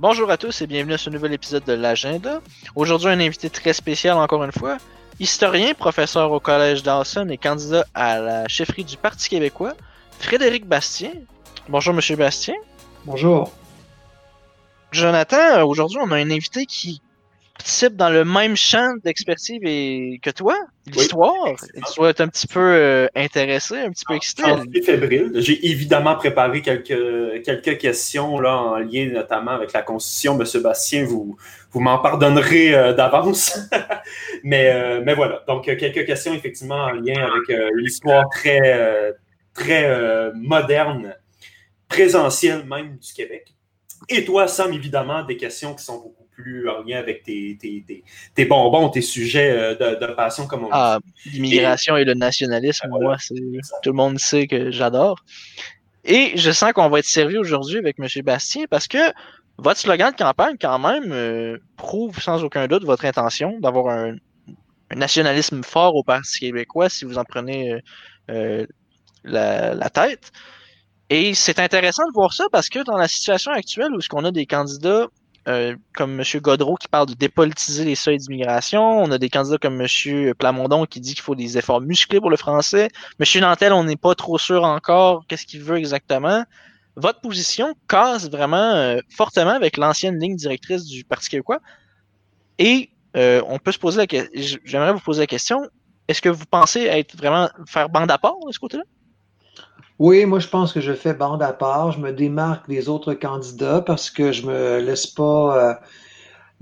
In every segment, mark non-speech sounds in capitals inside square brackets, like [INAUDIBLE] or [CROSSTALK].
Bonjour à tous et bienvenue à ce nouvel épisode de l'Agenda. Aujourd'hui, un invité très spécial encore une fois. Historien, professeur au Collège Dawson et candidat à la chefferie du Parti québécois, Frédéric Bastien. Bonjour, Monsieur Bastien. Bonjour. Jonathan, aujourd'hui, on a un invité qui participe dans le même champ d'expertise que toi, l'histoire? être un petit peu euh, intéressé, un petit peu excité. suis fébrile. J'ai évidemment préparé quelques, quelques questions là, en lien notamment avec la Constitution. Monsieur Bastien, vous, vous m'en pardonnerez euh, d'avance. [LAUGHS] mais, euh, mais voilà. Donc, quelques questions effectivement en lien avec l'histoire très, très moderne, présentielle même du Québec. Et toi, Sam, évidemment, des questions qui sont beaucoup plus en lien avec tes, tes, bonbons, tes sujets euh, de, passion, comme on ah, L'immigration et, le nationalisme, moi, tout le monde sait que j'adore. Et je sens qu'on va être sérieux aujourd'hui avec M. Bastien parce que votre slogan de campagne, quand même, euh, prouve sans aucun doute votre intention d'avoir un, nationalisme fort au Parti québécois si vous en prenez euh, la, la, tête. Et c'est intéressant de voir ça parce que dans la situation actuelle où ce qu'on a des candidats euh, comme M. Godreau qui parle de dépolitiser les seuils d'immigration. On a des candidats comme M. Plamondon qui dit qu'il faut des efforts musclés pour le français. M. Nantel, on n'est pas trop sûr encore qu'est-ce qu'il veut exactement. Votre position casse vraiment euh, fortement avec l'ancienne ligne directrice du Parti québécois. Et euh, on peut se poser la question, j'aimerais vous poser la question, est-ce que vous pensez être vraiment faire bande à part de ce côté-là? Oui, moi je pense que je fais bande à part. Je me démarque des autres candidats parce que je me laisse pas, euh,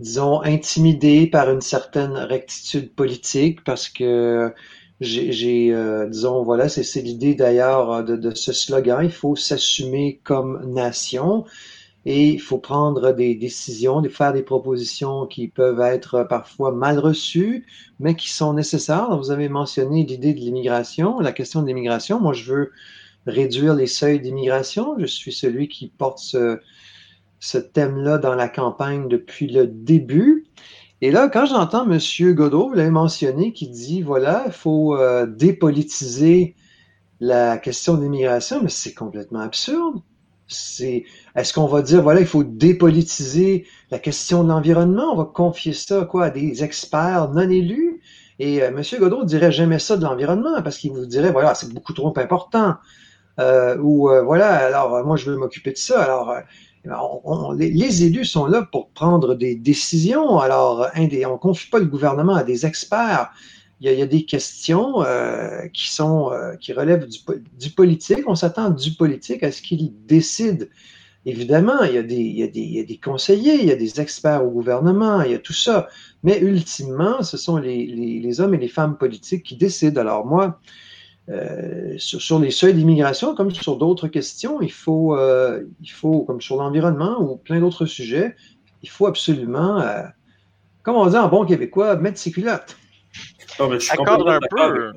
disons, intimider par une certaine rectitude politique parce que j'ai, euh, disons, voilà, c'est l'idée d'ailleurs de, de, ce slogan. Il faut s'assumer comme nation et il faut prendre des décisions, de faire des propositions qui peuvent être parfois mal reçues, mais qui sont nécessaires. Vous avez mentionné l'idée de l'immigration, la question de l'immigration. Moi, je veux réduire les seuils d'immigration. Je suis celui qui porte ce, thème-là dans la campagne depuis le début. Et là, quand j'entends M. Godot, vous l'avez mentionné, qui dit, voilà, il faut euh, dépolitiser la question de l'immigration, mais c'est complètement absurde. C'est, est-ce qu'on va dire, voilà, il faut dépolitiser la question de l'environnement? On va confier ça, quoi, à des experts non élus? Et euh, M. Godot dirait jamais ça de l'environnement parce qu'il vous dirait, voilà, c'est beaucoup trop important. Euh, ou euh, voilà, alors moi je veux m'occuper de ça. Alors euh, les, élus sont là pour prendre des décisions. Alors on ne confie pas le gouvernement à des experts. Il y a, des questions qui relèvent du, politique. On s'attend du politique à ce qu'il décide. Évidemment, il y, a des, conseillers, il y a des experts au gouvernement, il y a tout ça. Mais ultimement, ce sont les, les, les hommes et les femmes politiques qui décident. Alors moi, euh, sur, les seuils d'immigration, comme sur d'autres questions, il faut, euh, il faut, comme sur l'environnement ou plein d'autres sujets, il faut absolument, euh, comme on dit en bon québécois, mettre ses culottes. Oh, mais je suis un peu.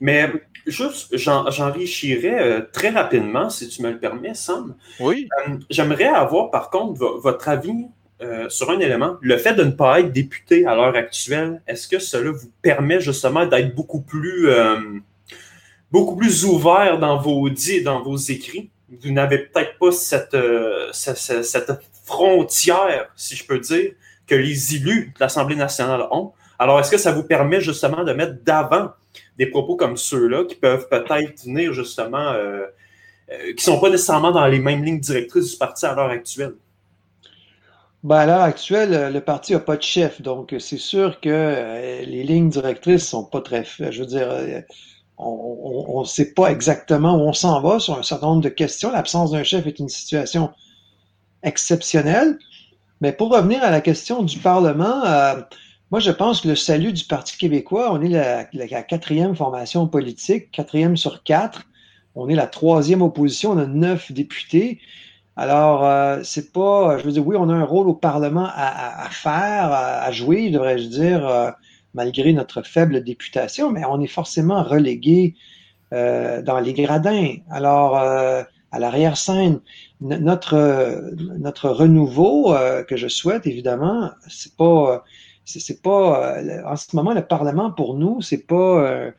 Mais juste, j'enrichirais très rapidement, si tu me le permets, Sam. Oui. J'aimerais avoir, par contre, votre avis sur un élément. Le fait de ne pas être député à l'heure actuelle, est-ce que cela vous permet justement d'être beaucoup plus beaucoup plus ouvert dans vos dits dans vos écrits. Vous n'avez peut-être pas cette, euh, cette, frontière, si je peux dire, que les élus de l'Assemblée nationale ont. Alors, est-ce que ça vous permet justement de mettre d'avant des propos comme ceux-là qui peuvent peut-être venir justement, euh, euh, qui ne sont pas nécessairement dans les mêmes lignes directrices du parti à l'heure actuelle? Ben à l'heure actuelle, le parti n'a pas de chef, donc c'est sûr que les lignes directrices ne sont pas très. Je veux dire, on ne sait pas exactement où on s'en va sur un certain nombre de questions. L'absence d'un chef est une situation exceptionnelle. Mais pour revenir à la question du Parlement, euh, moi je pense que le salut du Parti québécois, on est la, quatrième formation politique, quatrième sur quatre. On est la troisième opposition, on a neuf députés. Alors, euh, c'est pas, je veux dire, oui, on a un rôle au Parlement à, faire, à, jouer, devrais-je dire. Euh, malgré notre faible députation, mais on est forcément relégué euh, dans les gradins. Alors, euh, à l'arrière-scène, notre, notre renouveau euh, que je souhaite, évidemment, c'est pas, c'est pas, en ce moment, le Parlement, pour nous, c'est pas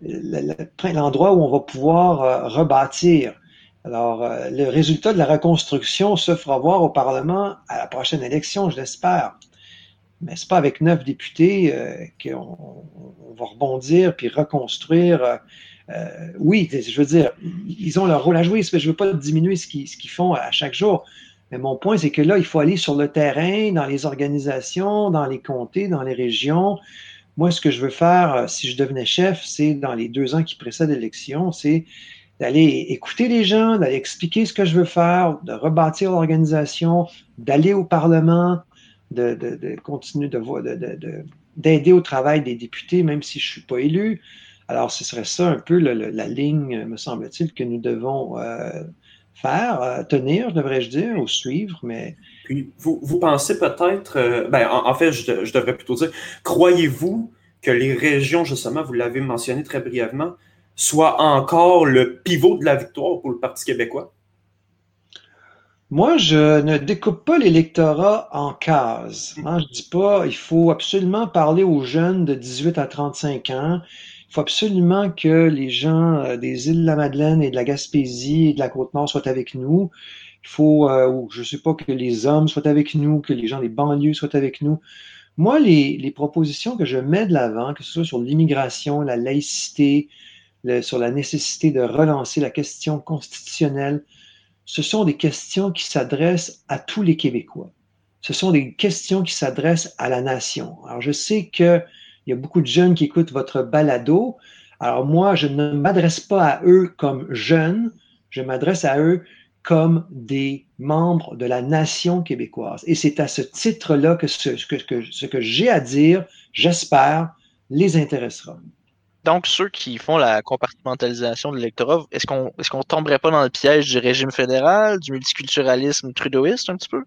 l'endroit où on va pouvoir rebâtir. Alors, le résultat de la reconstruction se fera voir au Parlement à la prochaine élection, je l'espère. Mais c'est pas avec neuf députés euh, qu'on va rebondir puis reconstruire. Euh, oui, je veux dire, ils ont leur rôle à jouer. Je ne veux pas diminuer ce qu'ils font à chaque jour. Mais mon point, c'est que là, il faut aller sur le terrain, dans les organisations, dans les comtés, dans les régions. Moi, ce que je veux faire, si je devenais chef, c'est dans les deux ans qui précèdent l'élection, c'est d'aller écouter les gens, d'aller expliquer ce que je veux faire, de rebâtir l'organisation, d'aller au Parlement, de, de, continuer de d'aider au travail des députés, même si je ne suis pas élu. Alors, ce serait ça un peu la ligne, me semble-t-il, que nous devons euh, faire, euh, tenir, devrais-je dire, ou suivre, mais... Puis, vous, vous pensez peut-être, euh, ben, en, fait, je, devrais plutôt dire, croyez-vous que les régions, justement, vous l'avez mentionné très brièvement, soit encore le pivot de la victoire pour le Parti québécois? Moi, je ne découpe pas l'électorat en cases. Hein. Je dis pas il faut absolument parler aux jeunes de 18 à 35 ans. Il faut absolument que les gens euh, des îles de la Madeleine et de la Gaspésie et de la Côte-Nord soient avec nous. Il faut, euh, je ne sais pas, que les hommes soient avec nous, que les gens des banlieues soient avec nous. Moi, les, les propositions que je mets de l'avant, que ce soit sur l'immigration, la laïcité, sur la nécessité de relancer la question constitutionnelle, ce sont des questions qui s'adressent à tous les Québécois. Ce sont des questions qui s'adressent à la nation. Alors, je sais qu'il y a beaucoup de jeunes qui écoutent votre balado. Alors, moi, je ne m'adresse pas à eux comme jeunes, je m'adresse à eux comme des membres de la nation québécoise. Et c'est à ce titre-là que ce que, ce que j'ai à dire, j'espère, les intéressera. Donc, ceux qui font la compartimentalisation de l'électorat, est-ce qu'on est-ce qu'on tomberait pas dans le piège du régime fédéral, du multiculturalisme trudeauiste un petit peu?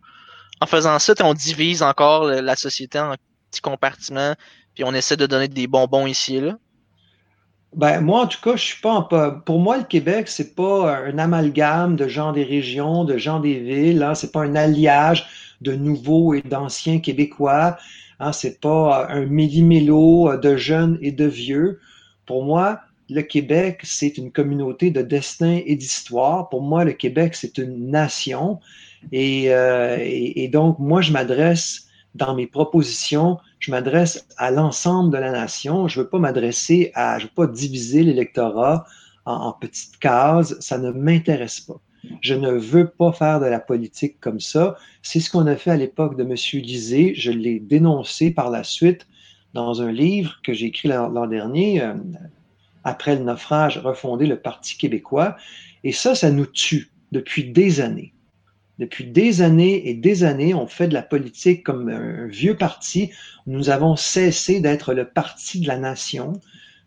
En faisant ça, on divise encore la société en petits compartiments, puis on essaie de donner des bonbons ici et là? Ben, moi, en tout cas, je suis pas Pour moi, le Québec, c'est pas un amalgame de gens des régions, de gens des villes. Hein. C'est pas un alliage de nouveaux et d'anciens Québécois. Hein. C'est pas un méli-mélo de jeunes et de vieux. Pour moi, le Québec, c'est une communauté de destin et d'histoire. Pour moi, le Québec, c'est une nation. Euh, et, donc, moi, je m'adresse dans mes propositions, je m'adresse à l'ensemble de la nation. Je ne veux pas m'adresser à, je ne veux pas diviser l'électorat en, en, petites cases. Ça ne m'intéresse pas. Je ne veux pas faire de la politique comme ça. C'est ce qu'on a fait à l'époque de M. Lisée. Je l'ai dénoncé par la suite dans un livre que j'ai écrit l'an dernier, euh, après le naufrage, refonder le Parti québécois. Et ça, ça nous tue depuis des années. Depuis des années et des années, on fait de la politique comme un vieux parti. Nous avons cessé d'être le parti de la nation.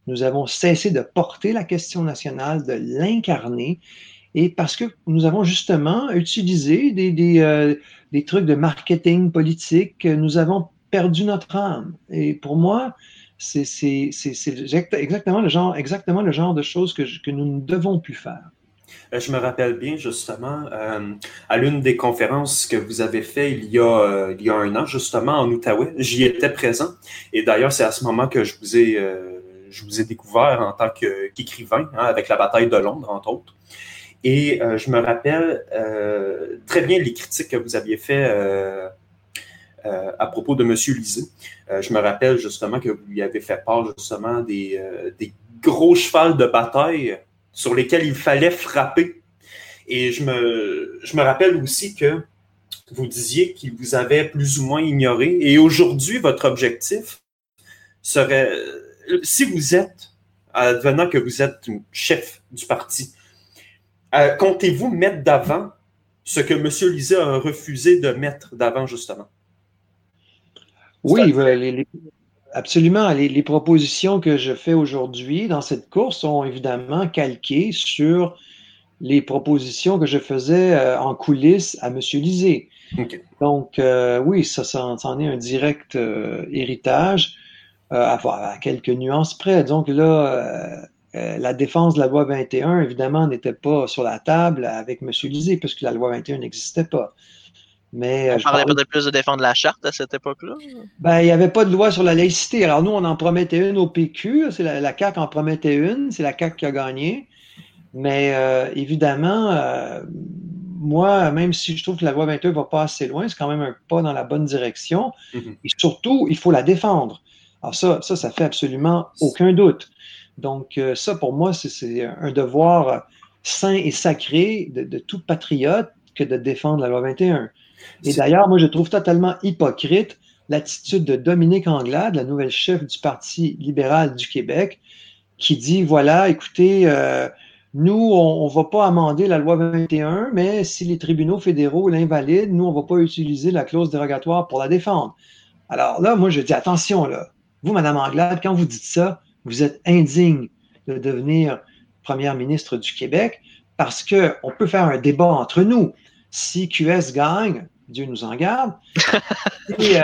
Nous avons cessé de porter la question nationale, de l'incarner. Et parce que nous avons justement utilisé des, des, euh, des trucs de marketing politique, nous avons perdu notre âme. Et pour moi, c'est exactement le genre, exactement le genre de choses que, que nous ne devons plus faire. Euh, je me rappelle bien justement euh, à l'une des conférences que vous avez fait il y a, euh, il y a un an, justement en Outaouais. J'y étais présent. Et d'ailleurs, c'est à ce moment que je vous ai, je vous ai découvert en tant qu'écrivain, hein, avec la bataille de Londres, entre autres. Et je me rappelle très bien les critiques que vous aviez faites euh, à propos de M. Lisée. Euh, je me rappelle justement que vous lui avez fait part justement des, euh, gros chevals de bataille sur lesquels il fallait frapper. Et je me, je me rappelle aussi que vous disiez qu'il vous avait plus ou moins ignoré. Et aujourd'hui, votre objectif serait, si vous êtes, advenant que vous êtes chef du parti, comptez-vous mettre d'avant ce que M. Lisée a refusé de mettre d'avant, justement? Oui, absolument. Les, propositions que je fais aujourd'hui dans cette course sont évidemment calquées sur les propositions que je faisais euh, en coulisses à M. Lisée. Donc, euh, oui, ça, ça, en est un direct euh, héritage à, à, quelques nuances près. Donc là, la défense de la loi 21, évidemment, n'était pas sur la table avec M. Lisée, puisque la loi 21 n'existait pas. Mais, on parlait peut-être plus de défendre la charte à cette époque-là. Ben, il n'y avait pas de loi sur la laïcité. Alors nous, on en promettait une au PQ. C'est la, la CAQ en promettait une. C'est la CAQ qui a gagné. Mais euh, évidemment, euh, moi, même si je trouve que la loi 21 va pas assez loin, c'est quand même un pas dans la bonne direction. Mhm. Et surtout, il faut la défendre. Alors ça, ça, ça fait absolument aucun doute. Donc euh, ça, pour moi, c'est- un devoir saint et sacré de, de tout patriote que de défendre la loi 21. Et d'ailleurs, moi, je trouve totalement hypocrite l'attitude de Dominique Anglade, la nouvelle chef du Parti libéral du Québec, qui dit, voilà, écoutez, euh, nous, on ne va pas amender la loi 21, mais si les tribunaux fédéraux l'invalident, nous, on ne va pas utiliser la clause dérogatoire pour la défendre. Alors là, moi, je dis, attention, là, vous, Madame Anglade, quand vous dites ça, vous êtes indigne de devenir première ministre du Québec parce qu'on peut faire un débat entre nous. Si QS gagne, Dieu nous en garde, [LAUGHS] si, euh,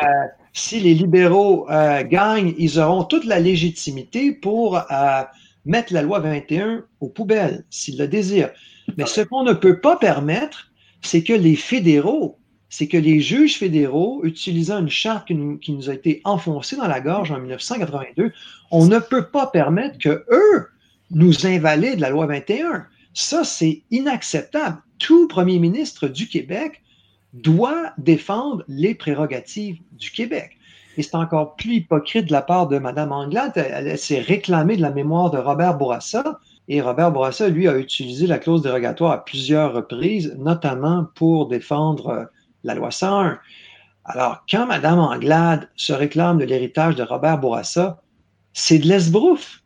si les libéraux euh, gagnent, ils auront toute la légitimité pour euh, mettre la loi 21 aux poubelles, s'ils le désirent. Mais ce qu'on ne peut pas permettre, c'est que les fédéraux, c'est que les juges fédéraux, utilisant une charte qui nous, qui nous a été enfoncée dans la gorge en 1982, on ne peut pas permettre que eux nous invalident la loi 21. Ça, c'est inacceptable. Tout premier ministre du Québec doit défendre les prérogatives du Québec. Et c'est encore plus hypocrite de la part de Mme Anglade. Elle, s'est réclamée de la mémoire de Robert Bourassa. Et Robert Bourassa, lui, a utilisé la clause dérogatoire à plusieurs reprises, notamment pour défendre euh, la loi 101. Alors, quand Mme Anglade se réclame de l'héritage de Robert Bourassa, c'est de l'esbrouf.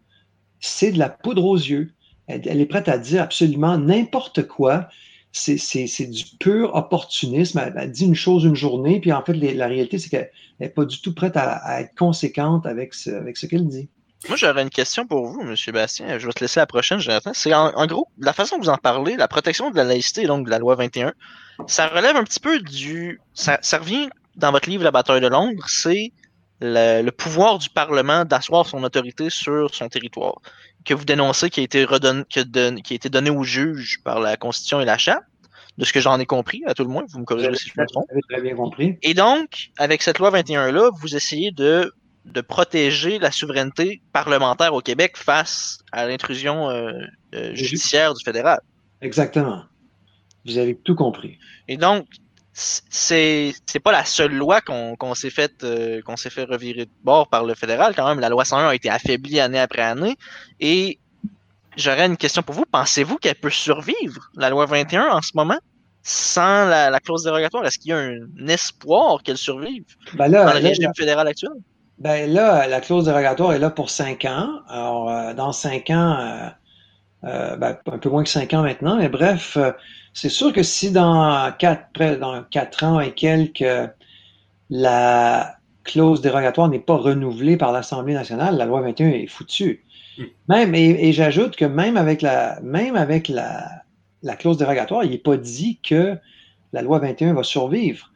C'est de la poudre aux yeux. Elle est prête à dire absolument n'importe quoi c'est du pur opportunisme. Elle, dit une chose une journée, puis en fait, la réalité, c'est qu'elle n'est pas du tout prête à, être conséquente avec ce, qu'elle dit. Moi, j'aurais une question pour vous, M. Bastien. Je vais te laisser la prochaine, Jonathan. C'est en, gros, la façon que vous en parlez, la protection de la laïcité, donc de la loi 21, ça relève un petit peu du. Ça, ça revient dans votre livre La bataille de Londres, c'est le, le, pouvoir du Parlement d'asseoir son autorité sur son territoire, que vous dénoncez qui a été, redonné, qui a, don, qui a été donné aux juges par la Constitution et la Charte, de ce que j'en ai compris, à tout le moins, vous me corrigez si je me trompe. très bien compris. Et donc, avec cette loi 21-là, vous essayez de, de protéger la souveraineté parlementaire au Québec face à l'intrusion euh, euh, judiciaire du fédéral. Exactement. Vous avez tout compris. Et donc, c'est c'est pas la seule loi qu'on s'est fait euh, qu'on s'est fait revirer de bord par le fédéral quand même. La loi 101 a été affaiblie année après année. Et j'aurais une question pour vous. Pensez-vous qu'elle peut survivre la loi 21 en ce moment sans la, la clause dérogatoire? Est-ce qu'il y a un espoir qu'elle survive ben là, dans le là, régime fédéral actuel? ben là la clause dérogatoire est là pour cinq ans. Alors euh, dans cinq ans euh, ben, un peu moins que cinq ans maintenant mais bref c'est sûr que si dans quatre, près, dans quatre ans et quelques, la clause dérogatoire n'est pas renouvelée par l'Assemblée nationale, la loi 21 est foutue. Mm. Même, et, et j'ajoute que même avec la, même avec la, la clause dérogatoire, il n'est pas dit que la loi 21 va survivre.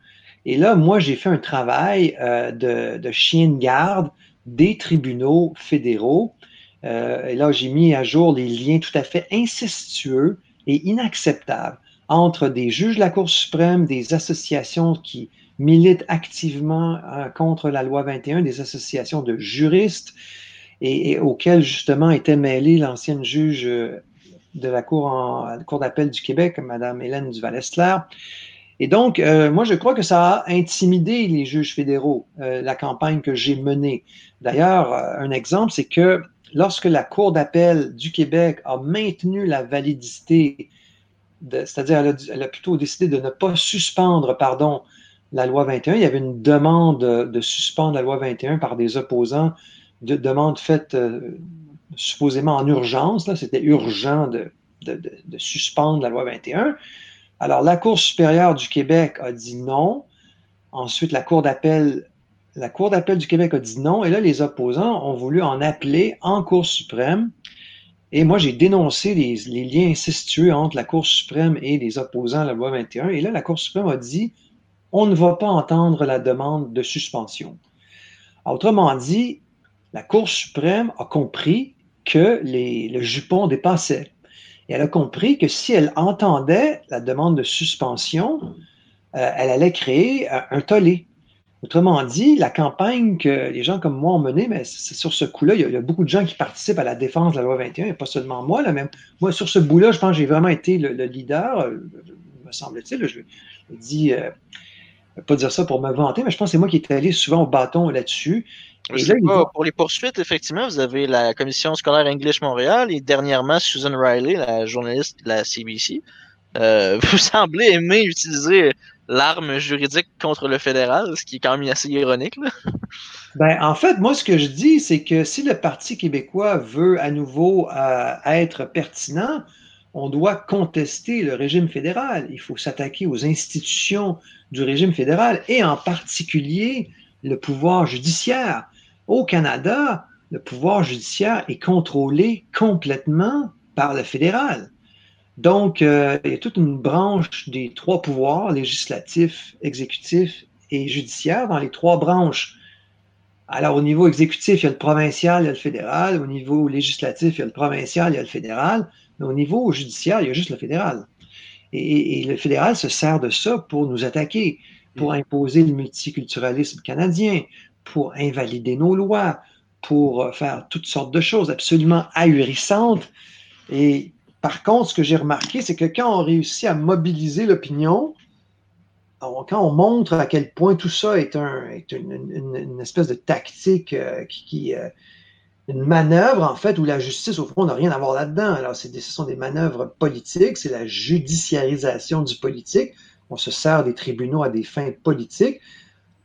Et là, moi, j'ai fait un travail euh, de, de, chien de garde des tribunaux fédéraux. Euh, et là, j'ai mis à jour les liens tout à fait incestueux et inacceptables entre des juges de la Cour suprême, des associations qui militent activement euh, contre la loi 21, des associations de juristes et, et auxquelles justement était mêlée l'ancienne juge euh, de la Cour, d'appel du Québec, Mme Hélène Duval-Estler. Et donc, euh, moi, je crois que ça a intimidé les juges fédéraux, la campagne que j'ai menée. D'ailleurs, un exemple, c'est que lorsque la Cour d'appel du Québec a maintenu la validité c'est-à-dire elle, a plutôt décidé de ne pas suspendre, la loi 21. Il y avait une demande de suspendre la loi 21 par des opposants, de, demande faite euh, supposément en urgence. C'était urgent de, suspendre la loi 21. Alors, la Cour supérieure du Québec a dit non. Ensuite, la Cour d'appel, la Cour d'appel du Québec a dit non. Et là, les opposants ont voulu en appeler en Cour suprême. Et moi, j'ai dénoncé les, liens incestueux entre la Cour suprême et les opposants à la loi 21. Et là, la Cour suprême a dit on ne va pas entendre la demande de suspension. Autrement dit, la Cour suprême a compris que le jupon dépassait. Elle a compris que si elle entendait la demande de suspension, euh, elle allait créer un tollé. Autrement dit, la campagne que les gens comme moi ont menée, mais c'est sur ce coup-là, il, y a beaucoup de gens qui participent à la défense de la loi 21, et pas seulement moi, là, même. Moi, sur ce bout-là, je pense que j'ai vraiment été le, leader, euh, me semble-t-il. Je, je dis, euh, pas dire ça pour me vanter, mais je pense que c'est moi qui étais allé souvent au bâton là-dessus. pour les poursuites, effectivement, vous avez la commission scolaire English Montréal et dernièrement Susan Riley, la journaliste de la CBC. Euh, [LAUGHS] vous semblez aimer utiliser l'arme juridique contre le fédéral, ce qui est quand même assez ironique. Ben, en fait, moi, ce que je dis, c'est que si le Parti québécois veut à nouveau euh, être pertinent, on doit contester le régime fédéral. Il faut s'attaquer aux institutions du régime fédéral et en particulier le pouvoir judiciaire. Au Canada, le pouvoir judiciaire est contrôlé complètement par le fédéral. Donc, euh, il y a toute une branche des trois pouvoirs, législatif, exécutif et judiciaire, dans les trois branches. Alors, au niveau exécutif, il y a le provincial, il y a le fédéral. Au niveau législatif, il y a le provincial, il y a le fédéral. Mais au niveau judiciaire, il y a juste le fédéral. Et, le fédéral se sert de ça pour nous attaquer, pour imposer le multiculturalisme canadien, pour invalider nos lois, pour faire toutes sortes de choses absolument ahurissantes. Et par contre, ce que j'ai remarqué, c'est que quand on réussit à mobiliser l'opinion, quand on montre à quel point tout ça est, une, espèce de tactique euh, qui, euh, une manœuvre, en fait, où la justice, au fond, n'a rien à voir là-dedans. Alors, ce sont des manœuvres politiques, c'est la judiciarisation du politique. On se sert des tribunaux à des fins politiques.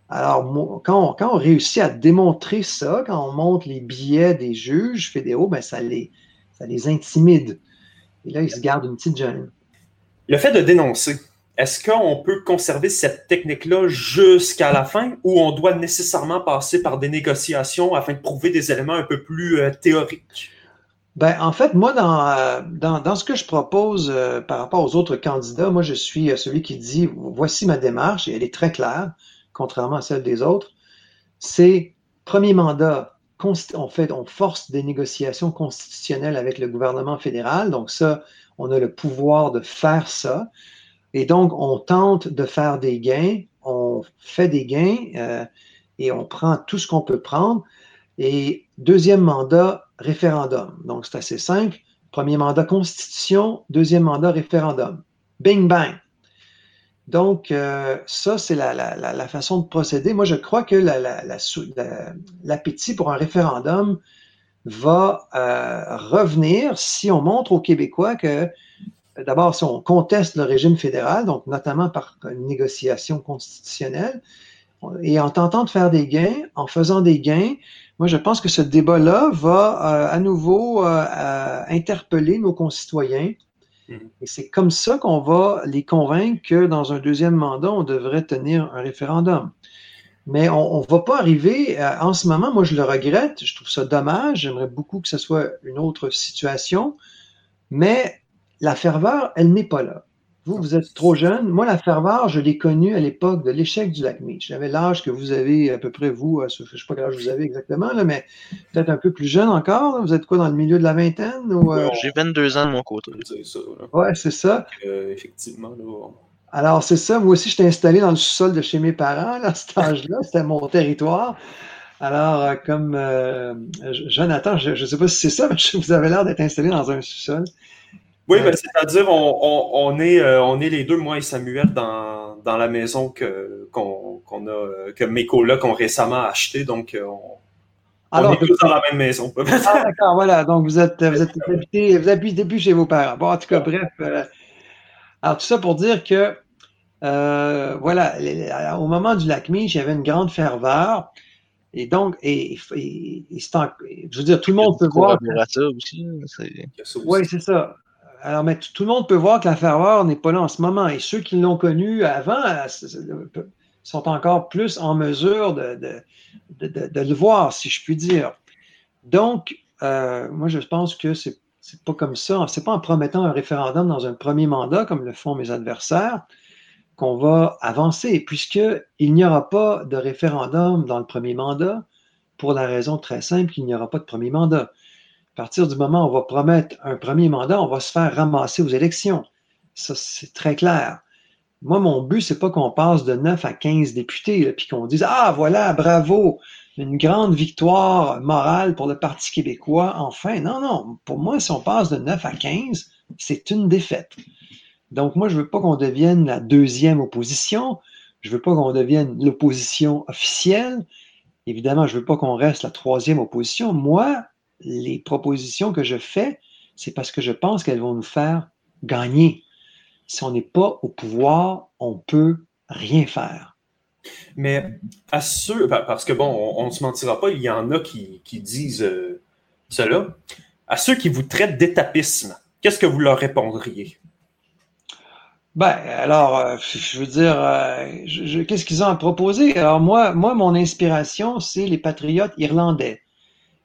Alors, quand on, réussit à démontrer ça, quand on montre les billets des juges fédéraux, ben, ça, les, ça les intimide. Et là, ils se gardent une petite gêne. Le fait de dénoncer, est-ce qu'on peut conserver cette technique-là jusqu'à la fin ou on doit nécessairement passer par des négociations afin de prouver des éléments un peu plus euh, théoriques? Ben, en fait, moi, dans, euh, dans, ce que je propose euh, par rapport aux autres candidats, moi, je suis celui qui dit voici ma démarche et elle est très claire, contrairement à celle des autres. C'est premier mandat, on force des négociations constitutionnelles avec le gouvernement fédéral. Donc, ça, on a le pouvoir de faire ça. Et donc, on tente de faire des gains, on fait des gains euh, et on prend tout ce qu'on peut prendre. Et deuxième mandat, référendum. Donc, c'est assez simple. Premier mandat, constitution. Deuxième mandat, référendum. Bing, bang. Donc, euh, ça, c'est la, façon de procéder. Moi, je crois que l'appétit pour un référendum va euh, revenir si on montre aux Québécois que d'abord, si on conteste le régime fédéral, donc notamment par une négociation constitutionnelle, et en tentant de faire des gains, en faisant des gains, moi, je pense que ce débat-là va euh, à nouveau euh, euh, interpeller nos concitoyens. Mm-hmm. Et c'est comme ça qu'on va les convaincre que dans un deuxième mandat, on devrait tenir un référendum. Mais on ne va pas arriver, en ce moment, moi je le regrette, je trouve ça dommage, j'aimerais beaucoup que ce soit une autre situation, mais la ferveur, elle n'est pas là. Vous, vous êtes trop jeune. Moi, la ferveur, je l'ai connue à l'époque de l'échec du lac Meech. J'avais l'âge que vous avez à peu près, vous, euh, je ne sais pas quel âge vous avez exactement, là, mais peut-être un peu plus jeune encore. Vous êtes quoi, dans le milieu de la vingtaine? Euh? J'ai 22 ans de mon côté. Oui, c'est ça. Euh, effectivement. Alors, c'est ça. Moi aussi, j'étais installé dans le sous-sol de chez mes parents à cet [LAUGHS] âge-là. C'était mon territoire. Alors, comme Jonathan, je ne sais pas si c'est ça, mais [LAUGHS] vous avez l'air d'être installé dans un sous-sol. Oui, ben, c'est-à-dire, on, on, est, euh, on est les deux, moi et Samuel, dans, dans la maison que, qu'on, qu'on a, que mes colocs ont récemment acheté. Donc, euh, on, on est tous dans la même maison. ah, d'accord, voilà. Donc, vous êtes, vous êtes habité, vous habitez depuis chez vos parents. Bon, en tout cas, bref. Euh, alors, tout ça pour dire que, voilà, au moment du lac Mich, il y avait une grande ferveur. Et donc, et, et, je veux dire, tout le monde peut voir. Aussi, oui, c'est ça alors, mais tout le monde peut voir que la ferveur n'est pas là en ce moment. Et ceux qui l'ont connu avant euh, sont encore plus en mesure de, le voir, si je puis dire. Donc, euh, moi, je pense que c'est n'est pas comme ça. C'est pas en promettant un référendum dans un premier mandat, comme le font mes adversaires, qu'on va avancer, puisqu'il n'y aura pas de référendum dans le premier mandat, pour la raison très simple qu'il n'y aura pas de premier mandat. À partir du moment où on va promettre un premier mandat, on va se faire ramasser aux élections. Ça, c'est très clair. Moi, mon but, c'est pas qu'on passe de 9 à 15 députés, puis qu'on dise Ah, voilà, bravo, une grande victoire morale pour le Parti québécois, enfin. Non, non, pour moi, si on passe de 9 à 15, c'est une défaite. Donc, moi, je veux pas qu'on devienne la deuxième opposition. Je veux pas qu'on devienne l'opposition officielle. Évidemment, je veux pas qu'on reste la troisième opposition. Moi, les propositions que je fais, c'est parce que je pense qu'elles vont nous faire gagner. Si on n'est pas au pouvoir, on peut rien faire. Mais à ceux, parce que bon, on ne se mentira pas, il y en a qui, disent euh, cela. À ceux qui vous traitent d'étapisme, qu'est-ce que vous leur répondriez? Ben, alors, euh, je veux dire, euh, qu'est-ce qu'ils ont à proposer? Alors, moi, moi, mon inspiration, c'est les patriotes irlandais.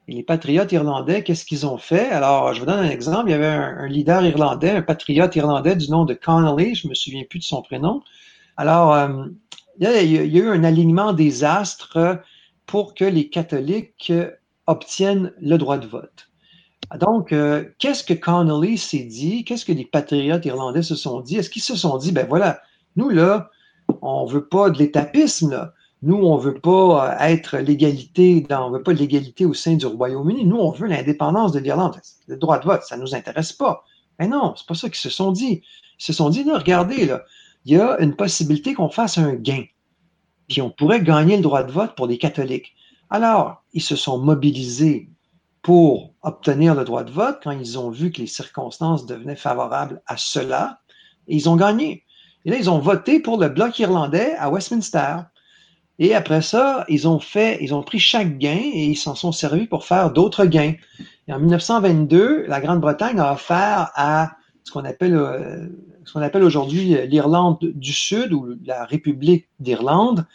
Et les patriotes irlandais, qu'est-ce qu'ils ont fait? Alors, je vous donne un exemple. Il y avait un, leader irlandais, un patriote irlandais du nom de Connolly, je me souviens plus de son prénom. Alors, euh, il, y a, eu un alignement des astres pour que les catholiques obtiennent le droit de vote. Donc, euh, qu'est-ce que Connolly s'est dit? Qu'est-ce que les patriotes irlandais se sont dit? Est-ce qu'ils se sont dit, ben voilà, nous là, on veut pas de l'étapisme, là. Nous, on veut pas euh, être l'égalité, on veut pas l'égalité au sein du Royaume-Uni. Nous, on veut l'indépendance de l'Irlande. Le droit de vote, ça nous intéresse pas. Mais non, c'est pas ça qu'ils se sont dit. Ils se sont dit, là, regardez, il y a une possibilité qu'on fasse un gain. Puis on pourrait gagner le droit de vote pour les catholiques. Alors, ils se sont mobilisés pour obtenir le droit de vote quand ils ont vu que les circonstances devenaient favorables à cela. Et ils ont gagné. Et là, ils ont voté pour le bloc irlandais à Westminster. Et après ça, ils ont fait, ils ont pris chaque gain et ils s'en sont servis pour faire d'autres gains. Et en 1922, la Grande-Bretagne a offert à ce qu'on appelle, euh, ce qu'on appelle aujourd'hui l'Irlande du Sud ou la République d'Irlande,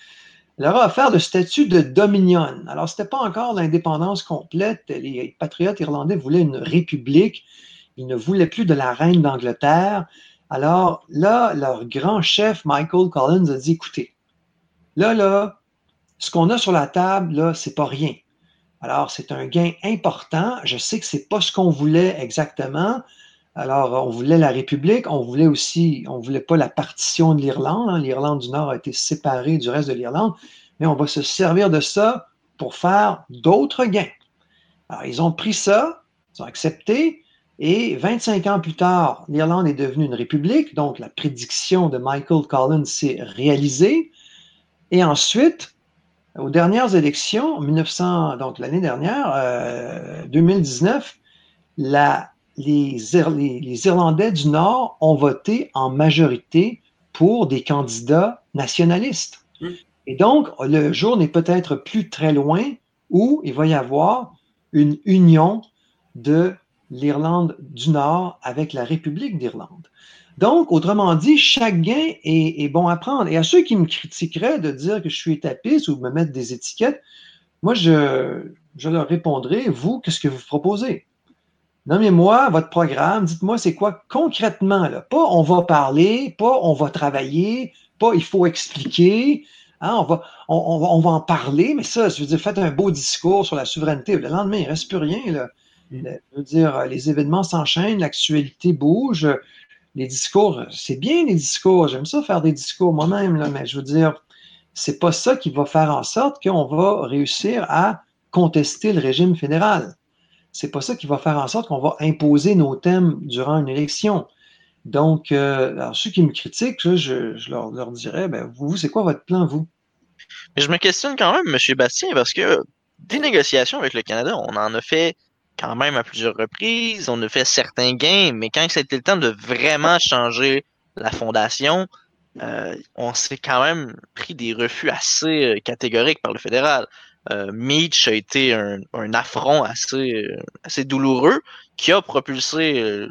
leur a offert le statut de Dominion. Alors, ce n'était pas encore l'indépendance complète. Les patriotes irlandais voulaient une république. Ils ne voulaient plus de la reine d'Angleterre. Alors là, leur grand chef, Michael Collins, a dit, écoutez, Là, là, ce qu'on a sur la table, là, c'est pas rien. Alors, c'est un gain important. Je sais que c'est pas ce qu'on voulait exactement. Alors, on voulait la République, on voulait aussi, on voulait pas la partition de l'Irlande. Hein. L'Irlande du Nord a été séparée du reste de l'Irlande, mais on va se servir de ça pour faire d'autres gains. Alors, ils ont pris ça, ils ont accepté, et 25 ans plus tard, l'Irlande est devenue une république, donc la prédiction de Michael Collins s'est réalisée. Et ensuite, aux dernières élections, 1900, donc l'année dernière, 2019, euh, les, les, Irlandais du Nord ont voté en majorité pour des candidats nationalistes. Hmm. Et donc, le jour n'est peut-être plus très loin où il va y avoir une union de l'Irlande du Nord avec la République d'Irlande. Donc, autrement dit, chaque gain est, bon à prendre. Et à ceux qui me critiqueraient de dire que je suis étapiste ou de me mettre des étiquettes, moi, je, leur répondrai, vous, qu'est-ce que vous proposez? Nommez-moi votre programme, dites-moi c'est quoi concrètement, là? Pas on va parler, pas on va travailler, pas il faut expliquer, hein, on, va, on, va, en parler, mais ça, je veux dire, faites un beau discours sur la souveraineté. Le lendemain, il ne reste plus rien. Là. Mm. Je veux dire, les événements s'enchaînent, l'actualité bouge, les discours, c'est bien les discours, j'aime ça faire des discours moi-même, mais je veux dire, c'est pas ça qui va faire en sorte qu'on va réussir à contester le régime fédéral. C'est pas ça qui va faire en sorte qu'on va imposer nos thèmes durant une élection. Donc, euh, ceux qui me critiquent, je, leur, leur, dirais, ben, vous, c'est quoi votre plan, vous? Mais je me questionne quand même, M. Bastien, parce que des négociations avec le Canada, on en a fait quand même à plusieurs reprises. On a fait certains gains, mais quand c'était le temps de vraiment changer la fondation, euh, on s'est quand même pris des refus assez euh, catégoriques par le fédéral. Euh, Meach a été un, affront assez, assez douloureux qui a propulsé,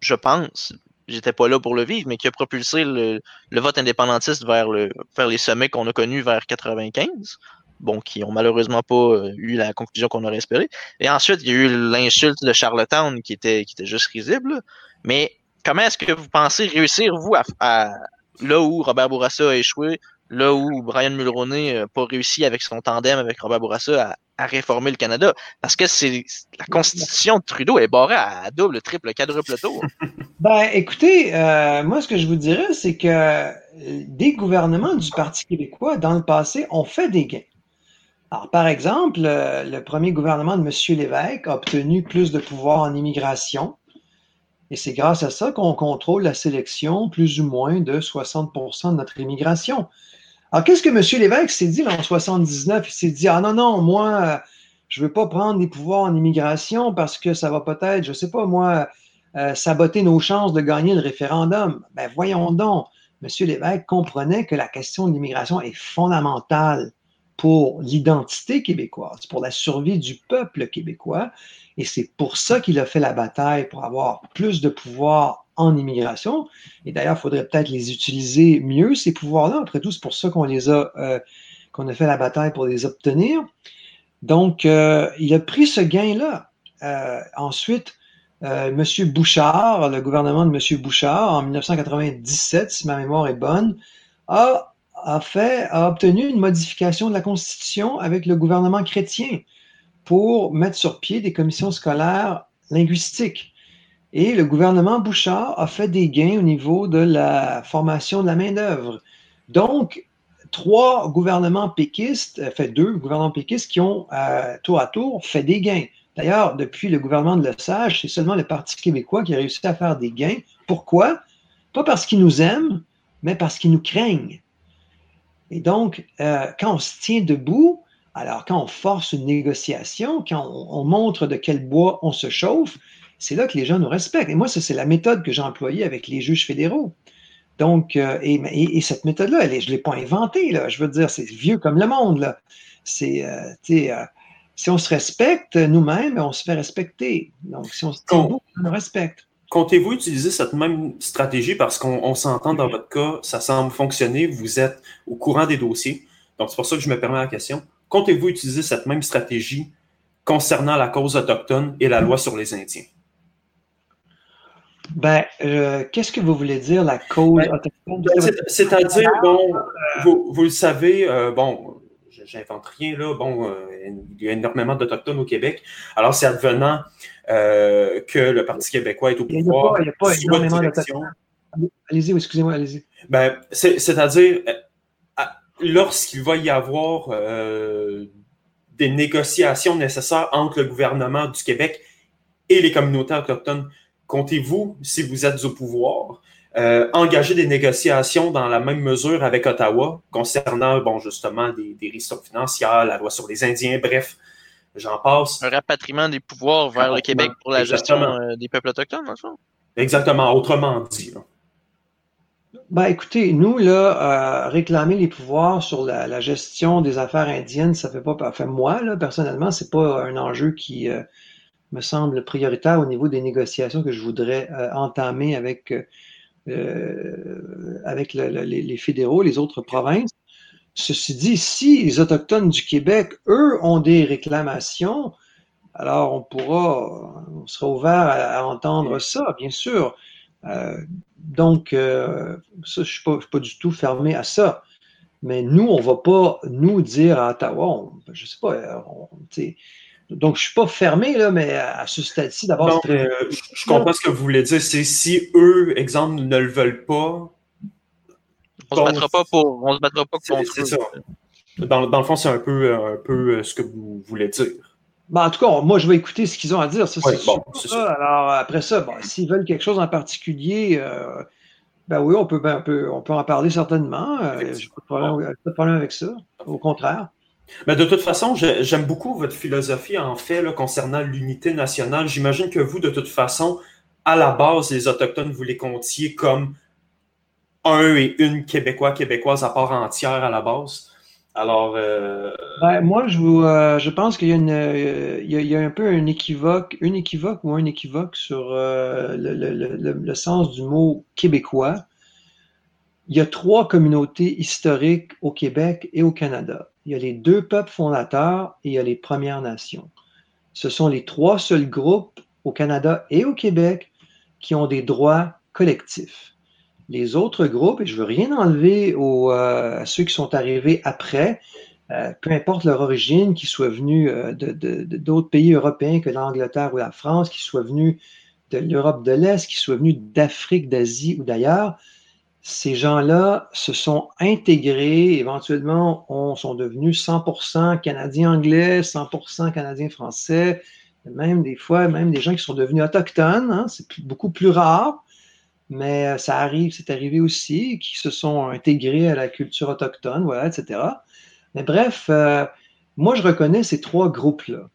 je pense, j'étais pas là pour le vivre, mais qui a propulsé le, le vote indépendantiste vers, le, vers les sommets qu'on a connus vers 95 bon, qui ont malheureusement pas euh, eu la conclusion qu'on aurait espéré. Et ensuite, il y a eu l'insulte de Charlottetown qui était, qui était juste risible. Mais comment est-ce que vous pensez réussir, vous, à, là où Robert Bourassa a échoué, Là où Brian Mulroney n'a pas réussi avec son tandem avec Robert Bourassa à, réformer le Canada? Parce que c'est la constitution de Trudeau est barrée à double, triple, quadruple tour. [LAUGHS] Ben, écoutez, euh, moi, ce que je vous dirais, c'est que des gouvernements du Parti québécois, dans le passé, ont fait des gains. Alors, par exemple, le, premier gouvernement de M. Lévesque a obtenu plus de pouvoir en immigration. Et c'est grâce à ça qu'on contrôle la sélection plus ou moins de 60% de notre immigration. Alors, qu'est-ce que M. Lévesque s'est dit en 79? Il s'est dit, ah non, non, moi, je ne veux pas prendre des pouvoirs en immigration parce que ça va peut-être, je ne sais pas, moi, euh, saboter nos chances de gagner le référendum. Ben, voyons donc. M. Lévesque comprenait que la question de l'immigration est fondamentale pour l'identité québécoise, pour la survie du peuple québécois. Et c'est pour ça qu'il a fait la bataille pour avoir plus de pouvoir en immigration. Et d'ailleurs, il faudrait peut-être les utiliser mieux, ces pouvoirs-là. Après tout, c'est pour ça qu'on les a, euh, qu'on a fait la bataille pour les obtenir. Donc, euh, il a pris ce gain-là. Euh, ensuite, M. Bouchard, le gouvernement de M. Bouchard, en 1997, si ma mémoire est bonne, a, a, fait, obtenu une modification de la Constitution avec le gouvernement chrétien pour mettre sur pied des commissions scolaires linguistiques. Et le gouvernement Bouchard a fait des gains au niveau de la formation de la main-d'œuvre. Donc, trois gouvernements péquistes, euh, fait deux gouvernements péquistes qui ont euh, tour à tour fait des gains. D'ailleurs, depuis le gouvernement de Lesage, c'est seulement le Parti québécois qui a réussi à faire des gains. Pourquoi? Pas parce qu'ils nous aiment, mais parce qu'ils nous craignent. Et donc, euh, quand on se tient debout, alors quand on force une négociation, quand on montre de quel bois on se chauffe, c'est là que les gens nous respectent. Et moi, c'est la méthode que j'ai employée avec les juges fédéraux. Donc, euh, et, cette méthode-là, je ne l'ai pas inventée, là. Je veux dire, c'est vieux comme le monde, là. C'est, euh, euh, si on se respecte nous-mêmes, on se fait respecter. Donc, si on se tient on nous respecte. Comptez-vous utiliser cette même stratégie parce qu'on s'entend dans votre cas, ça semble fonctionner, vous êtes au courant des dossiers. Donc, c'est pour ça que je me permets la question. Comptez-vous utiliser cette même stratégie concernant la cause autochtone et la loi sur les Indiens? Ben, euh, qu'est-ce que vous voulez dire, la cause ben, autochtone? C'est-à-dire, bon, vous, vous, le savez, euh, bon, j'invente rien, là, bon, euh, il y a énormément d'Autochtones au Québec. Alors, c'est advenant que le Parti québécois est au pouvoir. Il n'y a pas, énormément. Allez-y, excusez-moi, allez-y. Ben, c'est-à-dire, lorsqu'il va y avoir des négociations nécessaires entre le gouvernement du Québec et les communautés autochtones, comptez-vous, si vous êtes au pouvoir, euh, engager des négociations dans la même mesure avec Ottawa concernant, bon, justement, des, des financières, la loi sur les Indiens, bref, j'en passe. Un rapatriement des pouvoirs vers le Québec pour la gestion euh, des peuples autochtones, dans le fond. Exactement, autrement dit. Ben, écoutez, nous, là, euh, réclamer les pouvoirs sur la, gestion des affaires indiennes, ça fait pas, enfin, moi, là, personnellement, c'est pas un enjeu qui, me semble prioritaire au niveau des négociations que je voudrais euh, entamer avec, euh, avec les, fédéraux, les autres provinces. Ceci dit, si les Autochtones du Québec, eux, ont des réclamations, alors on pourra, on sera ouvert à, entendre ça, bien sûr. Euh, donc, ça, je ne suis, pas du tout fermé à ça. Mais nous, on ne va pas nous dire à Ottawa, je ne sais pas, on, donc, je ne suis pas fermé, là, mais à ce stade-ci, d'abord. Euh, je comprends ce que vous voulez dire. C'est si eux, exemple, ne le veulent pas. On ne se battra pas pour. On se battra pas contre. C'est ça. Dans, dans, le fond, c'est un peu, un peu euh, ce que vous voulez dire. Ben, en tout cas, moi, je vais écouter ce qu'ils ont à dire. Ça, c'est ça. Alors, après ça, s'ils veulent quelque chose en particulier, euh, ben oui, on peut, ben, on, peut, on peut en parler certainement. Je n'ai pas, pas, de problème avec ça. Au contraire. Mais de toute façon, j'aime beaucoup votre philosophie en fait là, concernant l'unité nationale. J'imagine que vous, de toute façon, à la base, les Autochtones, vous les comptiez comme un et une Québécois, Québécoise à part entière à la base. Alors. Euh... Ben, moi, euh, je pense qu'il y, euh, y, a un peu un équivoque, une équivoque ou un équivoque sur le, sens du mot québécois. Il y a trois communautés historiques au Québec et au Canada il y a les deux peuples fondateurs et il y a les Premières Nations. Ce sont les trois seuls groupes au Canada et au Québec qui ont des droits collectifs. Les autres groupes, et je veux rien enlever aux, à ceux qui sont arrivés après, peu importe leur origine, qu'ils soient venus d'autres pays européens que l'Angleterre ou la France, qu'ils soient venus de l'Europe de l'Est, qu'ils soient venus d'Afrique, d'Asie ou d'ailleurs, ces gens-là se sont intégrés, éventuellement, on, sont devenus 100% Canadiens anglais, 100% Canadiens français, même des fois, même des gens qui sont devenus autochtones, hein, c'est beaucoup plus rare, mais euh, ça arrive, c'est arrivé aussi, qui se sont intégrés à la culture autochtone, voilà, etc. Mais bref, euh, moi, je reconnais ces trois groupes-là.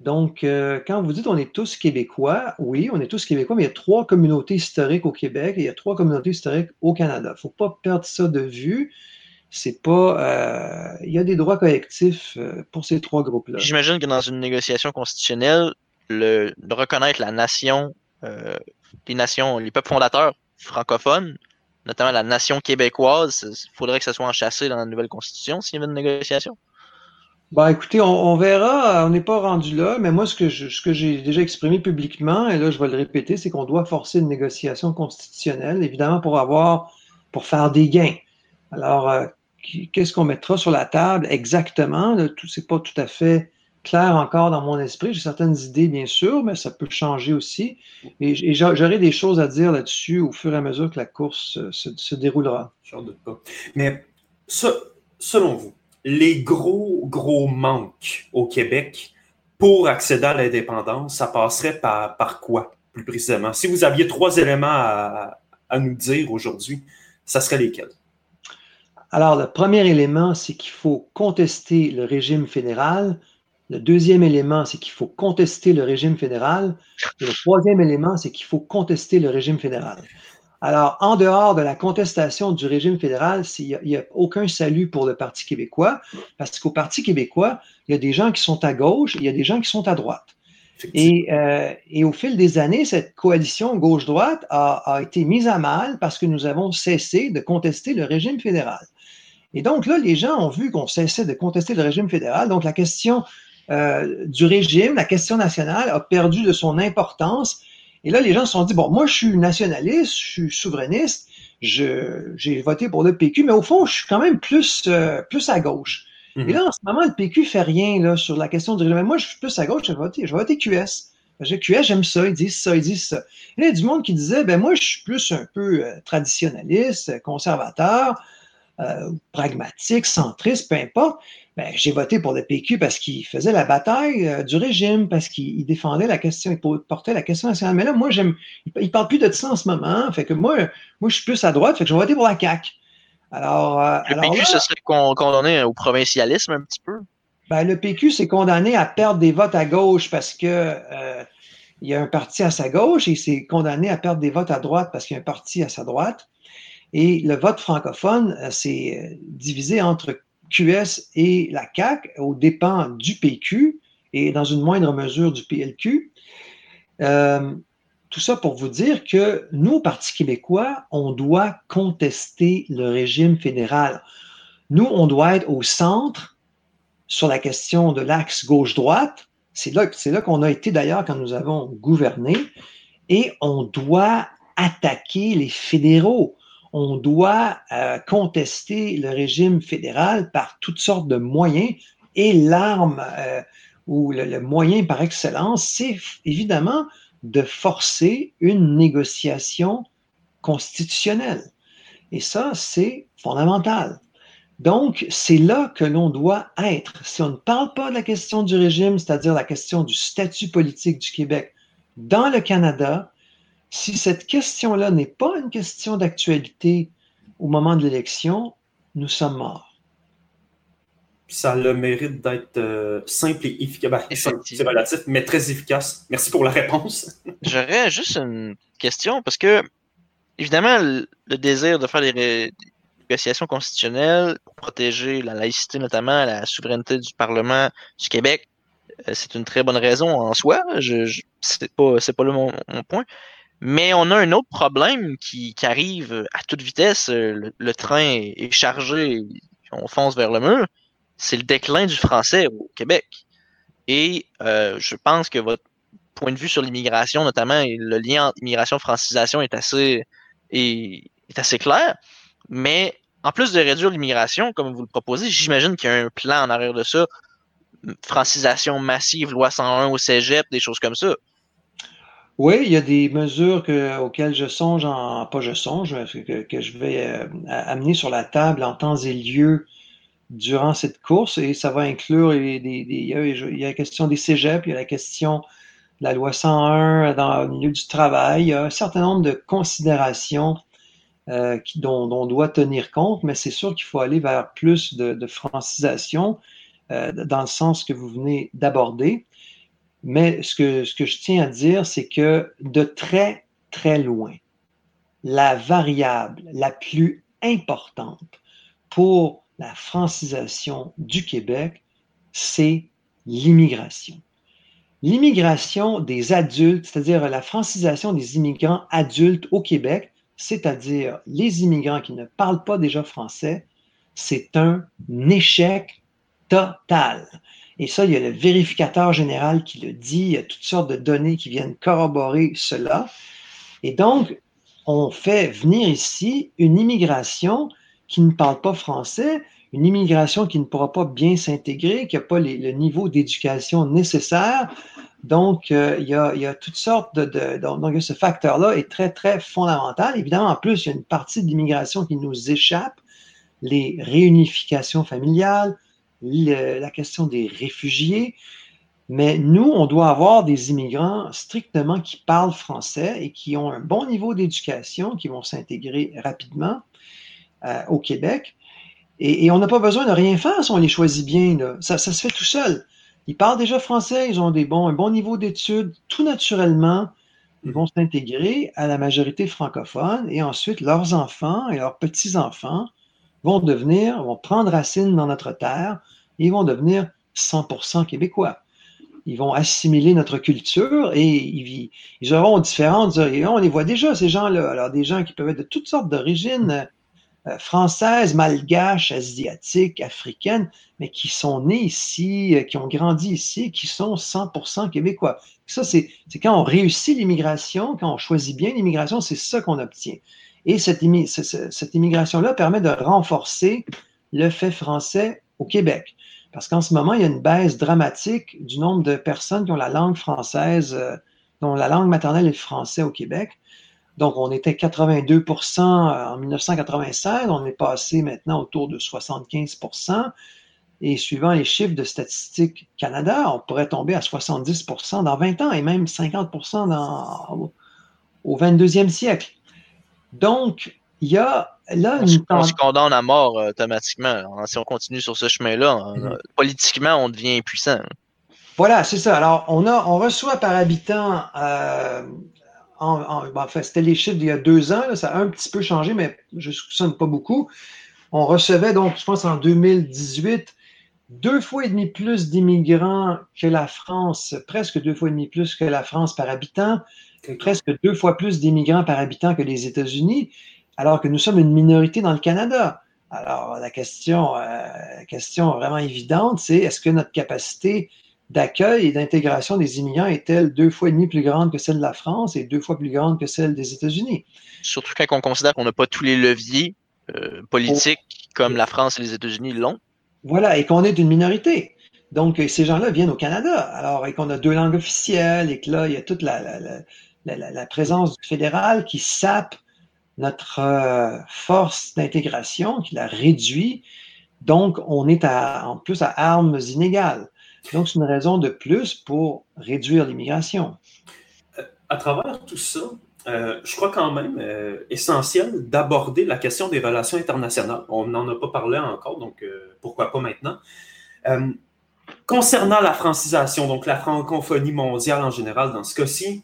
Donc, euh, quand vous dites on est tous québécois, oui, on est tous québécois, mais il y a trois communautés historiques au Québec et il y a trois communautés historiques au Canada. Il ne faut pas perdre ça de vue. C'est pas. Il y a des droits collectifs pour ces trois groupes-là. J'imagine que dans une négociation constitutionnelle, le, de reconnaître la nation, les nations, les peuples fondateurs francophones, notamment la nation québécoise, il faudrait que ça soit enchâssé dans la nouvelle constitution s'il y avait une négociation. Bah, écoutez, on, verra. On n'est pas rendu là, mais moi, ce que ce que j'ai déjà exprimé publiquement, et là, je vais le répéter, c'est qu'on doit forcer une négociation constitutionnelle, évidemment, pour avoir, pour faire des gains. Alors, euh, qu'est-ce qu'on mettra sur la table exactement? Tout, c'est pas tout à fait clair encore dans mon esprit. J'ai certaines idées, bien sûr, mais ça peut changer aussi. Et, j'aurai des choses à dire là-dessus au fur et à mesure que la course euh, se, se déroulera. J'en doute pas. Mais selon vous, les gros, gros manques au Québec pour accéder à l'indépendance, ça passerait par, par quoi, plus précisément? Si vous aviez trois éléments à, nous dire aujourd'hui, ça serait lesquels? Alors, le premier élément, c'est qu'il faut contester le régime fédéral. Le deuxième élément, c'est qu'il faut contester le régime fédéral. Et le troisième élément, c'est qu'il faut contester le régime fédéral. Alors, en dehors de la contestation du régime fédéral, il n'y a, aucun salut pour le Parti québécois, parce qu'au Parti québécois, il y a des gens qui sont à gauche et il y a des gens qui sont à droite. Et, euh, au fil des années, cette coalition gauche-droite a, été mise à mal parce que nous avons cessé de contester le régime fédéral. Et donc là, les gens ont vu qu'on cessait de contester le régime fédéral. Donc la question euh, du régime, la question nationale a perdu de son importance et là, les gens se sont dit, bon, moi, je suis nationaliste, je suis souverainiste, j'ai voté pour le PQ, mais au fond, je suis quand même plus, euh, plus à gauche. Et là, en ce moment, le PQ fait rien là, sur la question du régime. Moi, je suis plus à gauche, je vais voter, je vais voter QS. QS, j'aime ça, ils disent ça, ils disent ça. Et là, il y a du monde qui disait, ben moi, je suis plus un peu euh, traditionnaliste, conservateur, euh, pragmatique, centriste, peu importe. Ben, j'ai voté pour le PQ parce qu'il faisait la bataille euh, du régime, parce qu'il défendait la question, il portait la question nationale. Mais là, moi, j'aime, il ne parle plus de ça en ce moment. Fait que moi, moi, je suis plus à droite, fait que je vais voter pour la CAQ. Alors, euh, le PQ, ce serait condamné au provincialisme un petit peu? Ben, le PQ, c'est condamné à perdre des votes à gauche parce que il y a un parti à sa gauche et c'est condamné à perdre des votes à droite parce qu'il y a un parti à sa droite. Et le vote francophone, c'est divisé entre QS et la CAQ aux dépens du PQ et dans une moindre mesure du PLQ. Euh, tout ça pour vous dire que nous, au Parti québécois, on doit contester le régime fédéral. Nous, on doit être au centre sur la question de l'axe gauche-droite. C'est là, c'est là qu'on a été d'ailleurs quand nous avons gouverné. Et on doit attaquer les fédéraux on doit euh, contester le régime fédéral par toutes sortes de moyens et l'arme euh, ou le, moyen par excellence, c'est évidemment de forcer une négociation constitutionnelle. Et ça, c'est fondamental. Donc, c'est là que l'on doit être. Si on ne parle pas de la question du régime, c'est-à-dire la question du statut politique du Québec dans le Canada, si cette question-là n'est pas une question d'actualité au moment de l'élection, nous sommes morts. Ça a le mérite d'être euh, simple et efficace. Ben, c'est relatif, mais très efficace. Merci pour la réponse. [LAUGHS] J'aurais juste une question parce que, évidemment, le, désir de faire des négociations constitutionnelles pour protéger la laïcité, notamment la souveraineté du Parlement du Québec, euh, c'est une très bonne raison en soi. Je, je c'est pas, pas là mon point. Mais on a un autre problème qui, qui arrive à toute vitesse. Le, train est chargé, on fonce vers le mur. C'est le déclin du français au Québec. Et euh, je pense que votre point de vue sur l'immigration, notamment le lien entre immigration et francisation, est assez, est, est assez clair. Mais en plus de réduire l'immigration, comme vous le proposez, j'imagine qu'il y a un plan en arrière de ça. Francisation massive, loi 101 au cégep, des choses comme ça. Oui, il y a des mesures auxquelles je songe, en, pas je songe, que, je vais euh, amener sur la table en temps et lieu durant cette course et ça va inclure des, il, y a, la question des cégeps, il y a la question de la loi 101 dans le milieu du travail, il y a un certain nombre de considérations euh, dont, on doit tenir compte, mais c'est sûr qu'il faut aller vers plus de, francisation euh, dans le sens que vous venez d'aborder. Mais ce que, je tiens à dire, c'est que de très, très loin, la variable la plus importante pour la francisation du Québec, c'est l'immigration. L'immigration des adultes, c'est-à-dire la francisation des immigrants adultes au Québec, c'est-à-dire les immigrants qui ne parlent pas déjà français, c'est un échec total. Et ça, il y a le vérificateur général qui le dit, il y a toutes sortes de données qui viennent corroborer cela. Et donc, on fait venir ici une immigration qui ne parle pas français, une immigration qui ne pourra pas bien s'intégrer, qui n'a pas le niveau d'éducation nécessaire. Donc, euh, il, y a, toutes sortes de... donc, ce facteur-là est très, très fondamental. Évidemment, en plus, il y a une partie de l'immigration qui nous échappe, les réunifications familiales, la question des réfugiés. Mais nous, on doit avoir des immigrants strictement qui parlent français et qui ont un bon niveau d'éducation, qui vont s'intégrer rapidement euh, au Québec. Et, on n'a pas besoin de rien faire si on les choisit bien. Ça, se fait tout seul. Ils parlent déjà français, ils ont un bon niveau d'études. Tout naturellement, ils vont s'intégrer à la majorité francophone et ensuite leurs enfants et leurs petits-enfants vont devenir, vont prendre racine dans notre terre et ils vont devenir 100% québécois. Ils vont assimiler notre culture et ils, ils auront différentes. On les voit déjà, ces gens-là. Alors, des gens qui peuvent être de toutes sortes d'origines euh, françaises, malgaches, asiatiques, africaines, mais qui sont nés ici, euh, qui ont grandi ici, qui sont 100% québécois. Ça, c'est quand on réussit l'immigration, quand on choisit bien l'immigration, c'est ça qu'on obtient. Et cette, immigration-là permet de renforcer le fait français au Québec. Parce qu'en ce moment, il y a une baisse dramatique du nombre de personnes qui ont la langue française, euh, dont la langue maternelle est le français au Québec. Donc, on était 82% en 1996, on est passé maintenant autour de 75% et suivant les chiffres de Statistique Canada, on pourrait tomber à 70% dans 20 ans et même 50% dans, au 22e siècle. Donc, il y a là une... On se condamne à mort euh, automatiquement. Si on continue sur ce chemin-là, mm-hmm. politiquement, on devient impuissant. Voilà, c'est ça. Alors, on, a, on reçoit par habitant euh, enfin, c'était les chiffres d'il y a deux ans, ça a un petit peu changé, mais je ne soupçonne pas beaucoup. On recevait donc, je pense, en 2018, deux fois et demi plus d'immigrants que la France, presque deux fois et demi plus que la France par habitant, presque deux fois plus d'immigrants par habitant que les États-Unis, alors que nous sommes une minorité dans le Canada. Alors, la question, euh, la question vraiment évidente, c'est est-ce que notre capacité d'accueil et d'intégration des immigrants est-elle deux fois et demi plus grande que celle de la France et deux fois plus grande que celle des États-Unis? Surtout quand on considère qu'on n'a pas tous les leviers euh, politiques comme la France et les États-Unis l'ont. Voilà, et qu'on est une minorité. Donc, ces gens-là viennent au Canada. Alors, et qu'on a deux langues officielles et que là, il y a toute la, présence du fédéral qui sape notre euh, force d'intégration, qui la réduit. Donc, on est en plus à armes inégales. Donc, c'est une raison de plus pour réduire l'immigration. Euh, à travers tout ça, euh, je crois quand même euh, essentiel d'aborder la question des relations internationales. On n'en a pas parlé encore, donc pourquoi pas maintenant. concernant la francisation, donc la francophonie mondiale en général, dans ce cas-ci,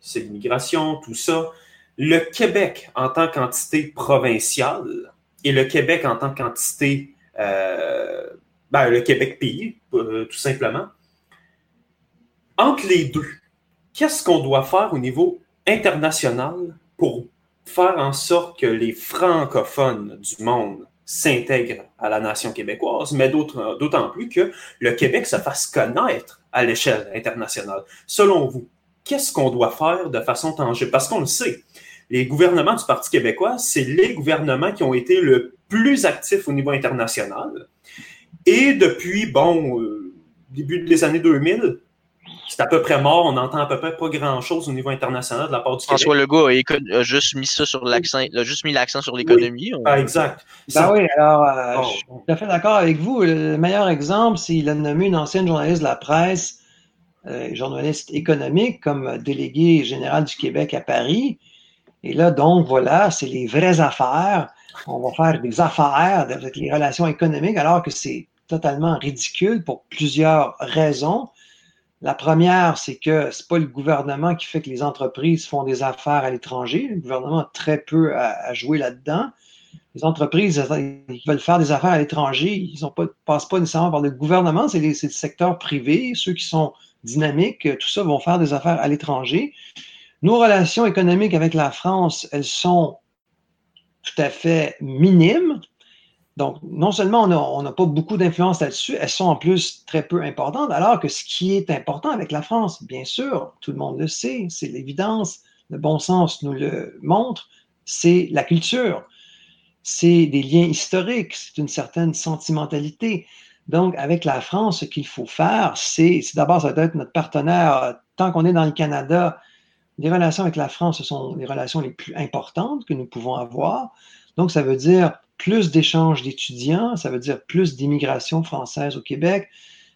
c'est l'immigration, tout ça. Le Québec en tant qu'entité provinciale et le Québec en tant qu'entité ben, le Québec pays, euh, tout simplement. Entre les deux, qu'est-ce qu'on doit faire au niveau international pour faire en sorte que les francophones du monde s'intègrent à la nation québécoise, mais d'autant plus que le Québec se fasse connaître à l'échelle internationale. Selon vous, qu'est-ce qu'on doit faire de façon tangible? Parce qu'on le sait, les gouvernements du Parti québécois, c'est les gouvernements qui ont été le plus actifs au niveau international. Et depuis, bon, euh, début des années 2000, c'est à peu près mort. On n'entend à peu près pas grand-chose au niveau international de la part du François Legault a, juste mis ça sur l'accent, a juste mis l'accent sur l'économie. Ah, exact. Ben oui, alors, euh, je suis tout à fait d'accord avec vous. Le meilleur exemple, c'est qu'il a nommé une ancienne journaliste de la presse, euh, journaliste économique, comme délégué général du Québec à Paris. Et là, donc, voilà, c'est les vraies affaires. On va faire des affaires avec les relations économiques, alors que c'est totalement ridicule pour plusieurs raisons. La première, c'est que c'est pas le gouvernement qui fait que les entreprises font des affaires à l'étranger. Le gouvernement a très peu à, jouer là-dedans. Les entreprises qui veulent faire des affaires à l'étranger, ils ne passent pas nécessairement par le gouvernement, c'est le secteur privé, ceux qui sont dynamiques, tout ça vont faire des affaires à l'étranger. Nos relations économiques avec la France, elles sont tout à fait minimes. Donc, non seulement on n'a pas beaucoup d'influence là-dessus, elles sont en plus très peu importantes, alors que ce qui est important avec la France, bien sûr, tout le monde le sait, c'est l'évidence, le bon sens nous le montre, c'est la culture, c'est des liens historiques, c'est une certaine sentimentalité. Donc, avec la France, ce qu'il faut faire, c'est d'abord, ça doit être notre partenaire, tant qu'on est dans le Canada, les relations avec la France, ce sont les relations les plus importantes que nous pouvons avoir. Donc, ça veut dire plus d'échanges d'étudiants, ça veut dire plus d'immigration française au Québec,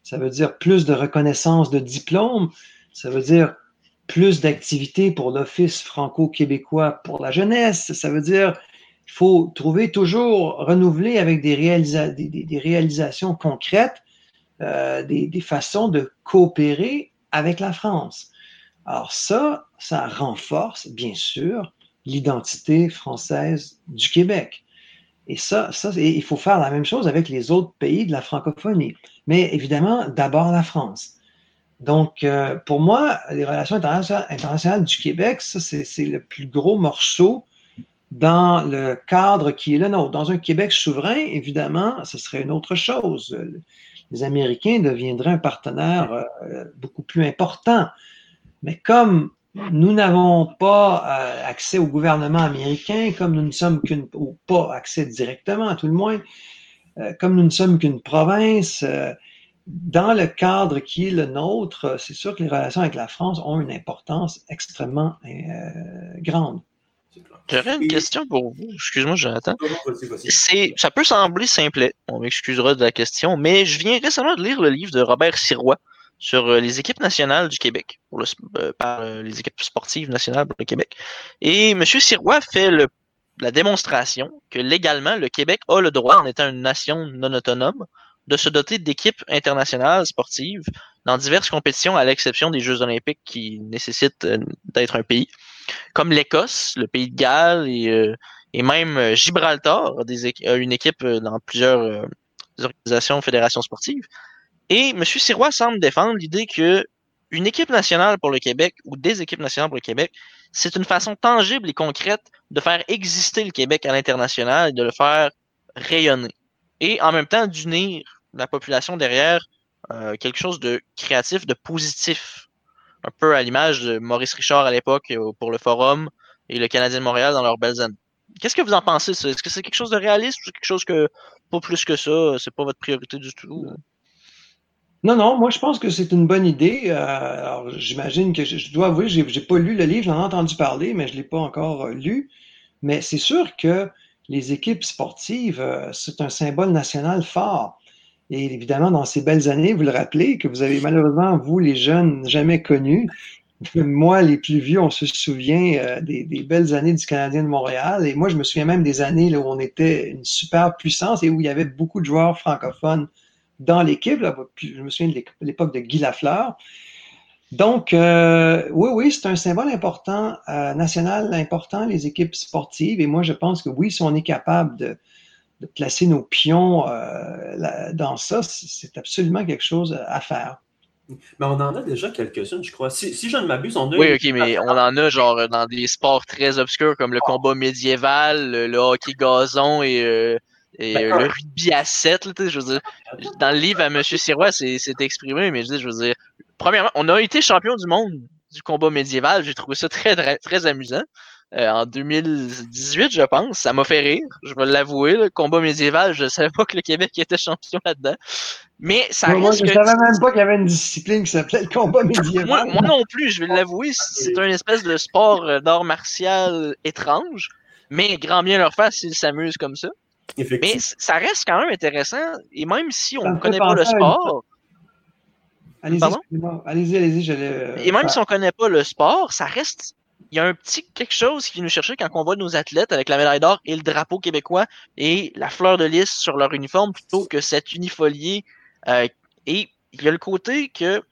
ça veut dire plus de reconnaissance de diplômes, ça veut dire plus d'activités pour l'Office franco-québécois pour la jeunesse, ça veut dire qu'il faut trouver toujours, renouveler avec des, des, réalisations concrètes, euh, des, des façons de coopérer avec la France. Alors ça, ça renforce, bien sûr, l'identité française du Québec. Et ça, ça il faut faire la même chose avec les autres pays de la francophonie. Mais évidemment, d'abord la France. Donc, euh, pour moi, les relations internationales, du Québec, ça, c'est le plus gros morceau dans le cadre qui est le nôtre. Dans un Québec souverain, évidemment, ce serait une autre chose. Les Américains deviendraient un partenaire euh, beaucoup plus important. Mais comme nous n'avons pas euh, accès au gouvernement américain, comme nous ne sommes qu'une, ou pas accès directement à tout le moins, euh, comme nous ne sommes qu'une province, euh, dans le cadre qui est le nôtre, c'est sûr que les relations avec la France ont une importance extrêmement grande. J'aurais une question pour vous. Excuse-moi, Jonathan. C'est, ça peut sembler simplet. On m'excusera de la question, mais je viens récemment de lire le livre de Robert Sirois, sur euh, les équipes nationales du Québec, euh, par euh, les équipes sportives nationales pour le Québec. Et M. Sirois fait la démonstration que légalement, le Québec a le droit, en étant une nation non autonome, de se doter d'équipes internationales sportives dans diverses compétitions, à l'exception des Jeux olympiques qui nécessitent d'être un pays, comme l'Écosse, le pays de Galles et, et même Gibraltar a, une équipe dans plusieurs organisations, fédérations sportives. Et M. Sirois semble défendre l'idée que une équipe nationale pour le Québec ou des équipes nationales pour le Québec, c'est une façon tangible et concrète de faire exister le Québec à l'international et de le faire rayonner. Et en même temps d'unir la population derrière euh, quelque chose de créatif, de positif. Un peu à l'image de Maurice Richard à l'époque euh, pour le Forum et le Canadien de Montréal dans leurs belles années. Qu'est-ce que vous en pensez, ça? Est-ce que c'est quelque chose de réaliste ou quelque chose que, pas plus que ça, c'est pas votre priorité du tout? Non, non, moi je pense que c'est une bonne idée. Euh, alors j'imagine que je, dois avouer, j'ai, j'ai pas lu le livre, j'en ai entendu parler, mais je l'ai pas encore euh, lu. Mais c'est sûr que les équipes sportives, euh, c'est un symbole national fort. Et évidemment, dans ces belles années, vous le rappelez, que vous avez malheureusement, vous les jeunes, jamais connus. [LAUGHS] Moi, les plus vieux, on se souvient des, des, belles années du Canadien de Montréal. Et moi, je me souviens même des années où on était une super puissance et où il y avait beaucoup de joueurs francophones dans l'équipe. Je me souviens de l'époque de Guy Lafleur. Donc, euh, oui, oui, c'est un symbole important, euh, national important, les équipes sportives. Et moi, je pense que oui, si on est capable de, placer nos pions euh, dans ça, c'est absolument quelque chose à faire. Mais on en a déjà quelques-unes, je crois. Si, je ne m'abuse, on a. Oui, ok, mais on en a genre dans des sports très obscurs comme le combat médiéval, le, hockey gazon et et euh, le rugby à 7, là, je veux dire, dans le livre à M. Sirois, c'est exprimé, mais je, je veux dire, premièrement, on a été champion du monde du combat médiéval, j'ai trouvé ça très, très, très amusant. euh, en 2018, je pense. Ça m'a fait rire, je vais l'avouer. Le combat médiéval, je savais pas que le Québec était champion là-dedans. Mais ça Moi, reste je que- savais même pas qu'il y avait une discipline qui s'appelait le combat médiéval. moi, moi non plus, je vais l'avouer, c'est un espèce de sport euh, d'art martial étrange, mais grand bien leur faire s'ils s'amusent comme ça. Mais ça reste quand même intéressant, et même si on ne connaît pas le sport, Allez-y, allez-y, allez-y, j'allais. euh, et même si on connaît pas le sport, ça reste, il y a un petit quelque chose qui vient nous chercher quand on voit nos athlètes avec la médaille d'or et le drapeau québécois et la fleur de lys sur leur uniforme plutôt que cet unifolié. euh, et il y a le côté que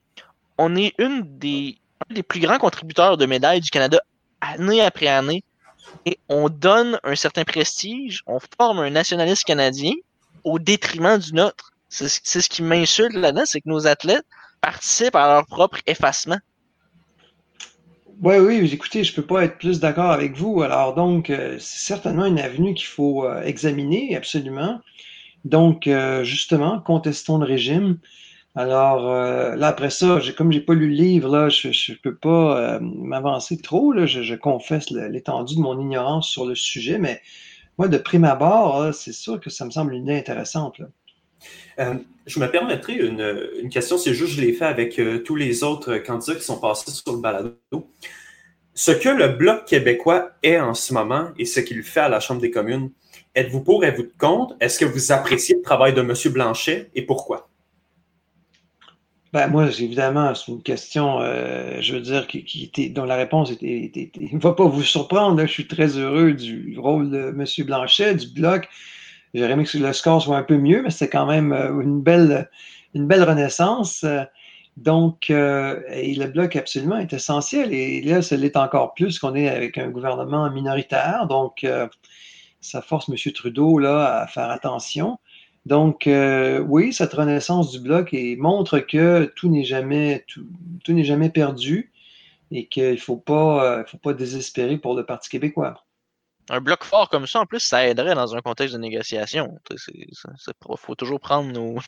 on est une des, un des plus grands contributeurs de médailles du Canada année après année. On donne un certain prestige, on forme un nationalisme canadien au détriment du nôtre. C'est ce- qui m'insulte là-dedans, c'est que nos athlètes participent à leur propre effacement. Oui, oui, écoutez, je peux pas être plus d'accord avec vous. Alors donc, euh, c'est certainement une avenue qu'il faut euh, examiner, absolument. Donc, euh, justement, contestons le régime. Alors euh, là, après ça, comme j'ai pas lu le livre, je, je peux pas euh, m'avancer trop. Je, confesse l'étendue de mon ignorance sur le sujet, mais moi, de prime abord, c'est sûr que ça me semble une idée intéressante. Euh, je me permettrai une, question, c'est juste je l'ai fait avec tous les autres candidats qui sont passés sur le balado. Ce que le Bloc québécois est en ce moment et ce qu'il fait à la Chambre des communes, êtes-vous pour, êtes-vous contre? Est-ce que vous appréciez le travail de M. Blanchet et pourquoi? Ben, moi, évidemment, c'est une question, euh, je veux dire, qui, était, dont la réponse était, était- ne [LAUGHS] va pas vous surprendre. Je suis très heureux du rôle de M. Blanchet, du bloc. J'aurais aimé que le score soit un peu mieux, mais c'était quand même euh, une belle, une belle renaissance. Donc, euh, et le bloc absolument est essentiel. Et là, ça l'est encore plus qu'on est avec un gouvernement minoritaire. Donc, ça force M. Trudeau là, à faire attention. Donc, euh, oui, cette renaissance du bloc et montre que tout n'est jamais, tout, tout n'est jamais perdu et qu'il ne faut pas, euh, faut pas désespérer pour le Parti québécois. Un bloc fort comme ça, en plus, ça aiderait dans un contexte de négociation. Il faut toujours prendre nos,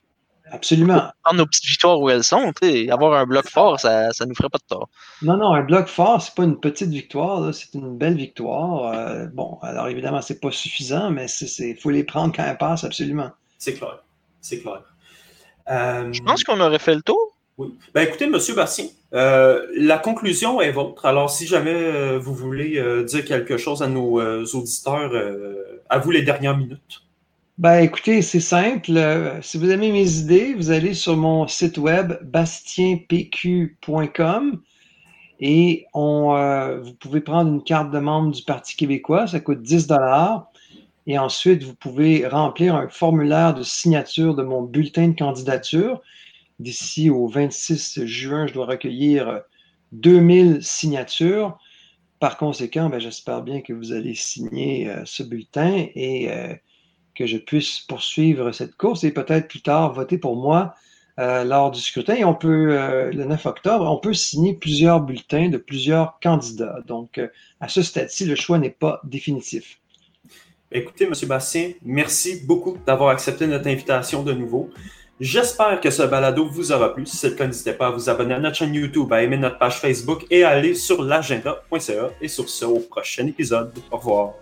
Absolument. [LAUGHS] prendre nos petites victoires où elles sont. Avoir un bloc fort, ça ne nous ferait pas de tort. Non, non, un bloc fort, c'est pas une petite victoire, c'est une belle victoire. Euh, bon, alors évidemment, c'est pas suffisant, mais il faut les prendre quand elles passent, absolument. C'est clair. C'est clair. Euh, Je pense qu'on aurait fait le tour. Oui. Ben écoutez, M. Bastien, euh, la conclusion est vôtre. Alors, si jamais euh, vous voulez euh, dire quelque chose à nos euh, auditeurs, euh, à vous les dernières minutes. Ben, écoutez, c'est simple. Euh, si vous aimez mes idées, vous allez sur mon site web bastienpq.com et on, euh, vous pouvez prendre une carte de membre du Parti québécois. Ça coûte 10 dollars. Et ensuite, vous pouvez remplir un formulaire de signature de mon bulletin de candidature. D'ici au 26 juin, je dois recueillir 2000 signatures. Par conséquent, ben, j'espère bien que vous allez signer euh, ce bulletin et euh, que je puisse poursuivre cette course et peut-être plus tard voter pour moi euh, lors du scrutin. Et on peut, le 9 octobre, on peut signer plusieurs bulletins de plusieurs candidats. Donc, à ce stade-ci, le choix n'est pas définitif. Écoutez, M. Bastien, merci beaucoup d'avoir accepté notre invitation de nouveau. J'espère que ce balado vous aura plu. Si c'est le cas, n'hésitez pas à vous abonner à notre chaîne YouTube, à aimer notre page Facebook et à aller sur l'agenda.ca. Et sur ce, au prochain épisode. Au revoir.